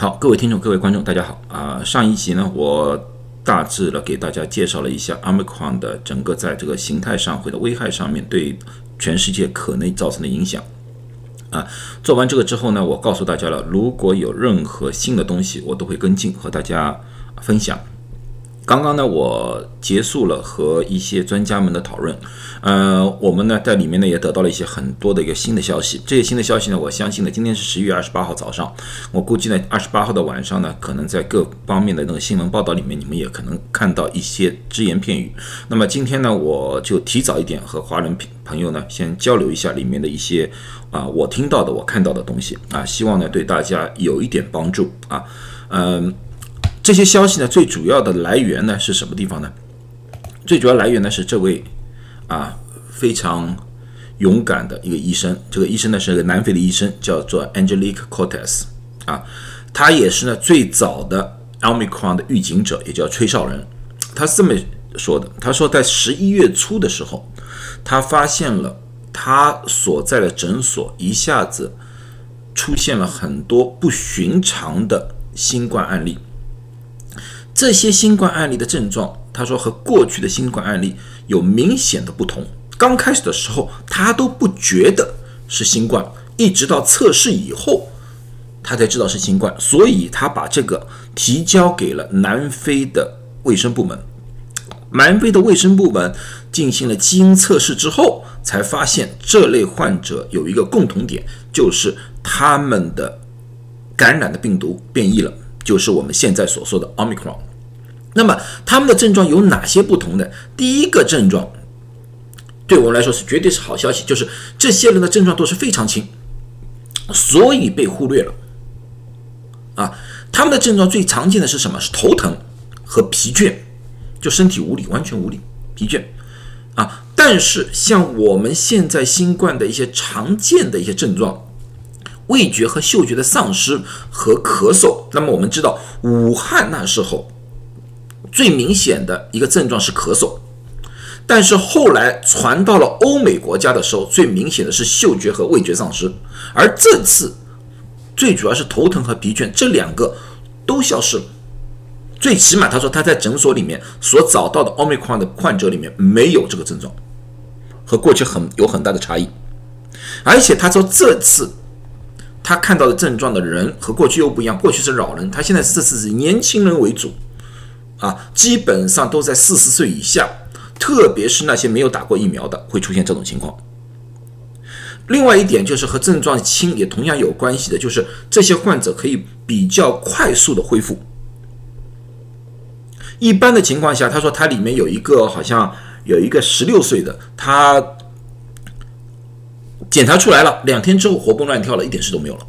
好，各位听众、各位观众，大家好啊！上一集呢，我大致的给大家介绍了一下 Omicron 的整个在这个形态上或者危害上面对全世界可能造成的影响啊。做完这个之后呢，我告诉大家了，如果有任何新的东西，我都会跟进和大家分享。刚刚呢，我结束了和一些专家们的讨论，呃，我们呢在里面呢也得到了一些很多的一个新的消息。这些新的消息呢，我相信呢，今天是十一月二十八号早上，我估计呢，二十八号的晚上呢，可能在各方面的那个新闻报道里面，你们也可能看到一些只言片语。那么今天呢，我就提早一点和华人朋友呢先交流一下里面的一些啊我听到的、我看到的东西啊，希望呢对大家有一点帮助啊，嗯。这些消息呢，最主要的来源呢是什么地方呢？最主要来源呢是这位啊非常勇敢的一个医生。这个医生呢是个南非的医生，叫做 Angelique Cortez 啊，他也是呢最早的 Omicron 的预警者，也叫吹哨人。他是这么说的：他说，在十一月初的时候，他发现了他所在的诊所一下子出现了很多不寻常的新冠案例。这些新冠案例的症状，他说和过去的新冠案例有明显的不同。刚开始的时候，他都不觉得是新冠，一直到测试以后，他才知道是新冠。所以他把这个提交给了南非的卫生部门。南非的卫生部门进行了基因测试之后，才发现这类患者有一个共同点，就是他们的感染的病毒变异了，就是我们现在所说的 Omicron。那么他们的症状有哪些不同的？第一个症状，对我们来说是绝对是好消息，就是这些人的症状都是非常轻，所以被忽略了。啊，他们的症状最常见的是什么？是头疼和疲倦，就身体无力，完全无力，疲倦。啊，但是像我们现在新冠的一些常见的一些症状，味觉和嗅觉的丧失和咳嗽，那么我们知道武汉那时候。最明显的一个症状是咳嗽，但是后来传到了欧美国家的时候，最明显的是嗅觉和味觉丧失，而这次最主要是头疼和疲倦，这两个都消失了。最起码他说他在诊所里面所找到的奥密克戎的患者里面没有这个症状，和过去很有很大的差异。而且他说这次他看到的症状的人和过去又不一样，过去是老人，他现在这次是年轻人为主。啊，基本上都在四十岁以下，特别是那些没有打过疫苗的，会出现这种情况。另外一点就是和症状轻也同样有关系的，就是这些患者可以比较快速的恢复。一般的情况下，他说他里面有一个好像有一个十六岁的，他检查出来了，两天之后活蹦乱跳了，一点事都没有了。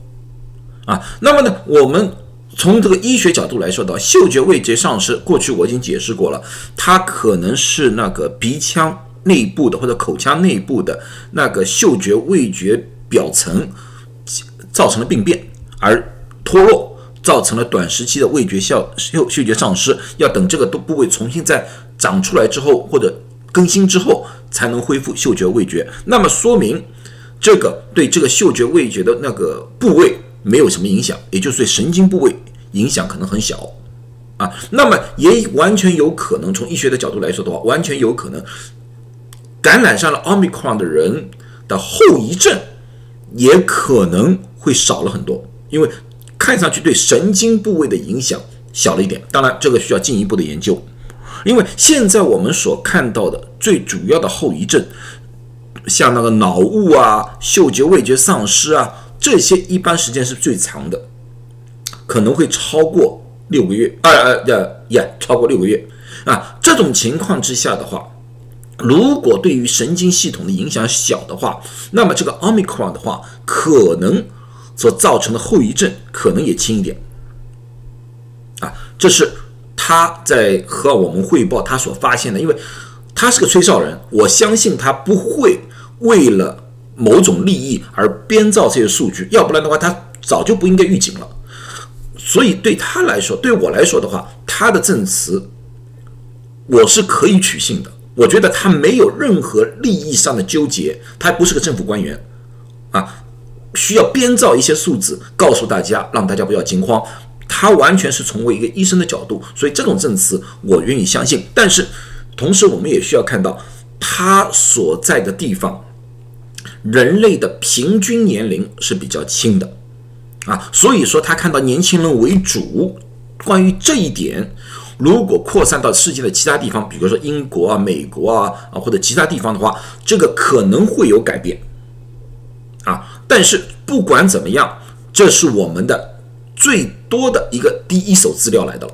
啊，那么呢，我们。从这个医学角度来说的，嗅觉味觉丧失，过去我已经解释过了，它可能是那个鼻腔内部的或者口腔内部的那个嗅觉味觉表层造成了病变而脱落，造成了短时期的味觉效嗅嗅觉丧失，要等这个都部位重新再长出来之后或者更新之后才能恢复嗅觉味觉。那么说明这个对这个嗅觉味觉的那个部位。没有什么影响，也就是对神经部位影响可能很小，啊，那么也完全有可能从医学的角度来说的话，完全有可能感染上了奥密克戎的人的后遗症也可能会少了很多，因为看上去对神经部位的影响小了一点。当然，这个需要进一步的研究，因为现在我们所看到的最主要的后遗症，像那个脑雾啊、嗅觉味觉丧失啊。这些一般时间是最长的，可能会超过六个月，啊啊呀呀，超过六个月啊！这种情况之下的话，如果对于神经系统的影响小的话，那么这个 omicron 的话，可能所造成的后遗症可能也轻一点啊。这是他在和我们汇报他所发现的，因为他是个吹哨人，我相信他不会为了。某种利益而编造这些数据，要不然的话，他早就不应该预警了。所以对他来说，对我来说的话，他的证词我是可以取信的。我觉得他没有任何利益上的纠结，他不是个政府官员啊，需要编造一些数字告诉大家，让大家不要惊慌。他完全是从我一个医生的角度，所以这种证词我愿意相信。但是同时，我们也需要看到他所在的地方，人类的平均年龄是比较轻的啊，所以说他看到年轻人为主。关于这一点，如果扩散到世界的其他地方，比如说英国啊、美国啊啊或者其他地方的话，这个可能会有改变啊。但是不管怎么样，这是我们的最多的一个第一手资料来的了。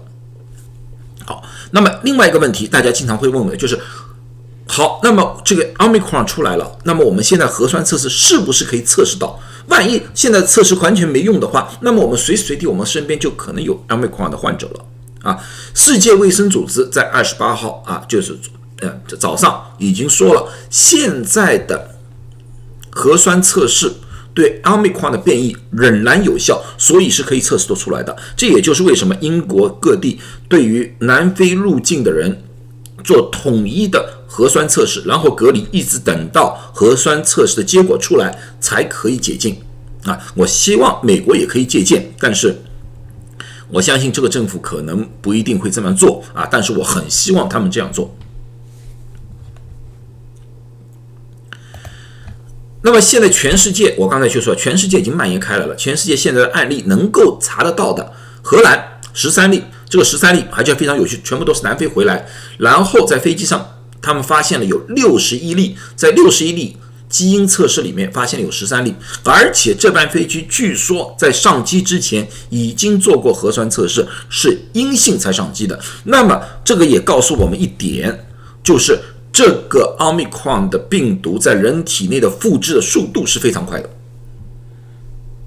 好，那么另外一个问题，大家经常会问我的就是：好，那么这个奥密克戎出来了，那么我们现在核酸测试是不是可以测试到？万一现在测试完全没用的话，那么我们随时随地我们身边就可能有奥密克戎的患者了啊！世界卫生组织在二十八号啊，就是呃早上已经说了，现在的核酸测试对奥密克戎的变异仍然有效，所以是可以测试得出来的。这也就是为什么英国各地对于南非入境的人做统一的。核酸测试，然后隔离，一直等到核酸测试的结果出来才可以解禁啊！我希望美国也可以借鉴，但是我相信这个政府可能不一定会这么做啊！但是我很希望他们这样做。那么现在全世界，我刚才就说，全世界已经蔓延开来了。全世界现在的案例能够查得到的，荷兰十三例，这个十三例而且非常有趣，全部都是南非回来，然后在飞机上。他们发现了有六十一例，在六十一例基因测试里面发现了有十三例，而且这班飞机据说在上机之前已经做过核酸测试，是阴性才上机的。那么这个也告诉我们一点，就是这个奥密克戎的病毒在人体内的复制的速度是非常快的，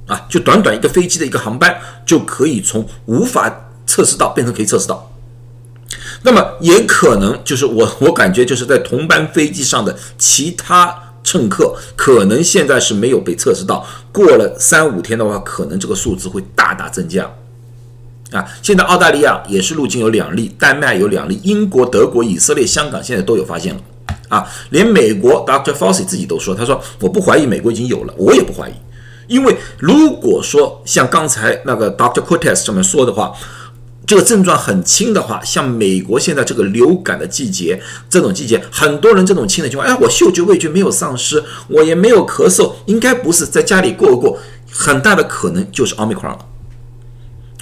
啊，就短短一个飞机的一个航班就可以从无法测试到变成可以测试到。那么也可能就是我，我感觉就是在同班飞机上的其他乘客，可能现在是没有被测试到。过了三五天的话，可能这个数字会大大增加。啊，现在澳大利亚也是入境有两例，丹麦有两例，英国、德国、以色列、香港现在都有发现了。啊，连美国 Dr. Fauci 自己都说，他说我不怀疑美国已经有了，我也不怀疑，因为如果说像刚才那个 Dr. Cortez 这么说的话。这个症状很轻的话，像美国现在这个流感的季节，这种季节很多人这种轻的情况，哎，我嗅觉味觉没有丧失，我也没有咳嗽，应该不是在家里过过，很大的可能就是奥密克戎了。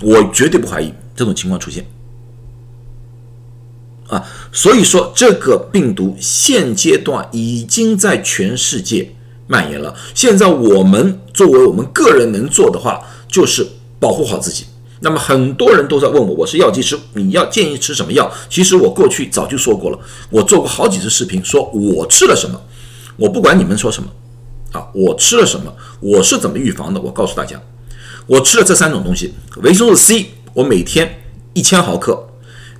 我绝对不怀疑这种情况出现。啊，所以说这个病毒现阶段已经在全世界蔓延了。现在我们作为我们个人能做的话，就是保护好自己。那么很多人都在问我，我是药剂师，你要建议吃什么药？其实我过去早就说过了，我做过好几次视频，说我吃了什么，我不管你们说什么，啊，我吃了什么，我是怎么预防的？我告诉大家，我吃了这三种东西：维生素 C，我每天一千毫克；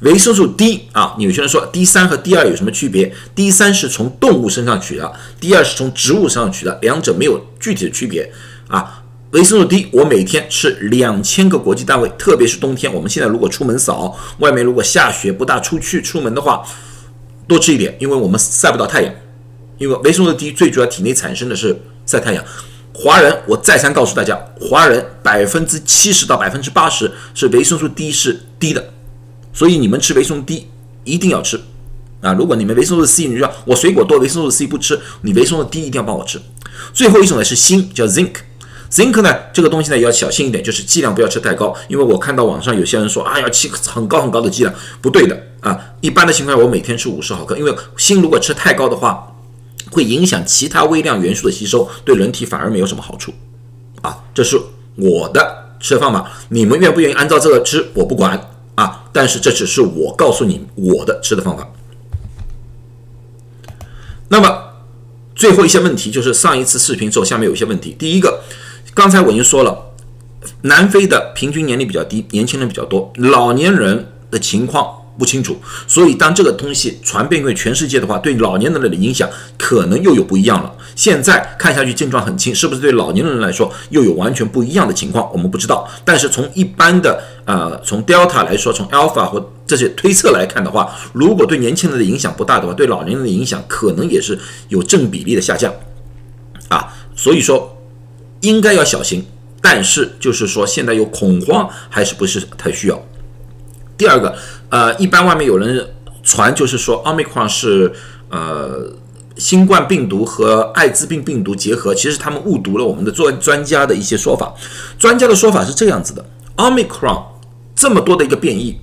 维生素 D 啊，有些人说 D 三和 D 二有什么区别？D 三是从动物身上取的，D 二是从植物身上取的，两者没有具体的区别啊。维生素 D，我每天吃两千个国际单位，特别是冬天。我们现在如果出门少，外面如果下雪不大出去出门的话，多吃一点，因为我们晒不到太阳。因为维生素 D 最主要体内产生的是晒太阳。华人，我再三告诉大家，华人百分之七十到百分之八十是维生素 D 是低的，所以你们吃维生素 D 一定要吃啊！如果你们维生素 C，你就说我水果多，维生素 C 不吃，你维生素 D 一定要帮我吃。最后一种呢是锌，叫 zinc。Zinc 呢，这个东西呢要小心一点，就是剂量不要吃太高，因为我看到网上有些人说啊要吃很高很高的剂量，不对的啊。一般的情况下，我每天吃五十毫克，因为锌如果吃太高的话，会影响其他微量元素的吸收，对人体反而没有什么好处啊。这是我的吃的方法，你们愿不愿意按照这个吃，我不管啊。但是这只是我告诉你我的吃的方法。那么最后一些问题就是上一次视频之后，下面有一些问题，第一个。刚才我已经说了，南非的平均年龄比较低，年轻人比较多，老年人的情况不清楚。所以当这个东西传遍给全世界的话，对老年人的影响可能又有不一样了。现在看下去症状很轻，是不是对老年人来说又有完全不一样的情况？我们不知道。但是从一般的呃，从 Delta 来说，从 Alpha 或这些推测来看的话，如果对年轻人的影响不大的话，对老年人的影响可能也是有正比例的下降啊。所以说。应该要小心，但是就是说现在有恐慌还是不是太需要。第二个，呃，一般外面有人传就是说奥密克戎是呃新冠病毒和艾滋病病毒结合，其实他们误读了我们的专专家的一些说法。专家的说法是这样子的：奥密克戎这么多的一个变异。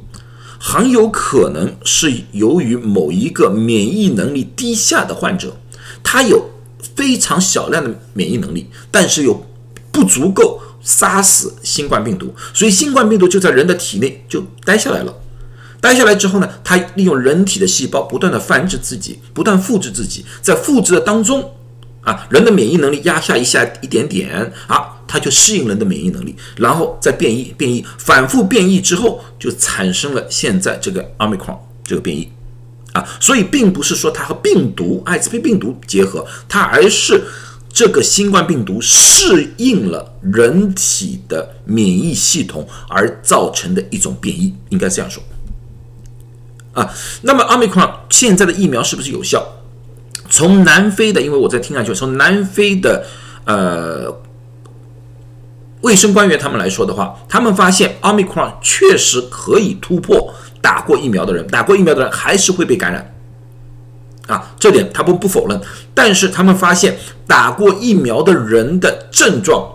很有可能是由于某一个免疫能力低下的患者，他有非常小量的免疫能力，但是又不足够杀死新冠病毒，所以新冠病毒就在人的体内就待下来了。待下来之后呢，它利用人体的细胞不断的繁殖自己，不断复制自己，在复制的当中。啊，人的免疫能力压下一下一点点，啊，它就适应人的免疫能力，然后再变异，变异，反复变异之后，就产生了现在这个奥密克戎这个变异，啊，所以并不是说它和病毒艾滋病病毒结合，它而是这个新冠病毒适应了人体的免疫系统而造成的一种变异，应该这样说。啊，那么奥密克戎现在的疫苗是不是有效？从南非的，因为我在听下去，从南非的呃卫生官员他们来说的话，他们发现奥密克戎确实可以突破打过疫苗的人，打过疫苗的人还是会被感染啊，这点他们不否认。但是他们发现打过疫苗的人的症状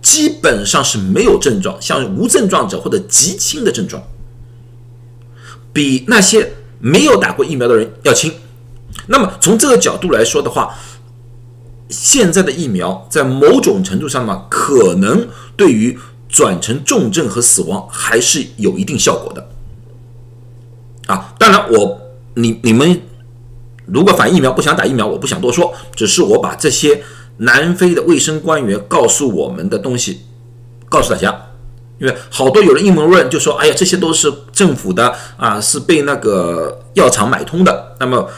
基本上是没有症状，像无症状者或者极轻的症状，比那些没有打过疫苗的人要轻。那么从这个角度来说的话，现在的疫苗在某种程度上呢，可能对于转成重症和死亡还是有一定效果的。啊，当然我你你们如果反疫苗不想打疫苗，我不想多说，只是我把这些南非的卫生官员告诉我们的东西告诉大家，因为好多有人阴谋论就说，哎呀，这些都是政府的啊，是被那个药厂买通的，那么。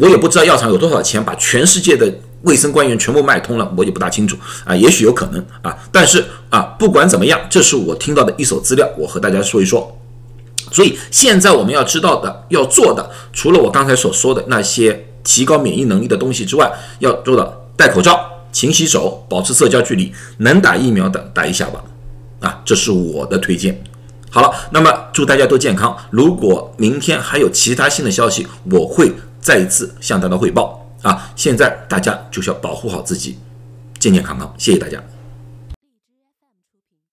我也不知道药厂有多少钱把全世界的卫生官员全部卖通了，我也不大清楚啊，也许有可能啊，但是啊，不管怎么样，这是我听到的一手资料，我和大家说一说。所以现在我们要知道的、要做的，除了我刚才所说的那些提高免疫能力的东西之外，要做到戴口罩、勤洗手、保持社交距离，能打疫苗的打一下吧，啊，这是我的推荐。好了，那么祝大家都健康。如果明天还有其他新的消息，我会。再一次向大家汇报啊！现在大家就是要保护好自己，健健康康。谢谢大家。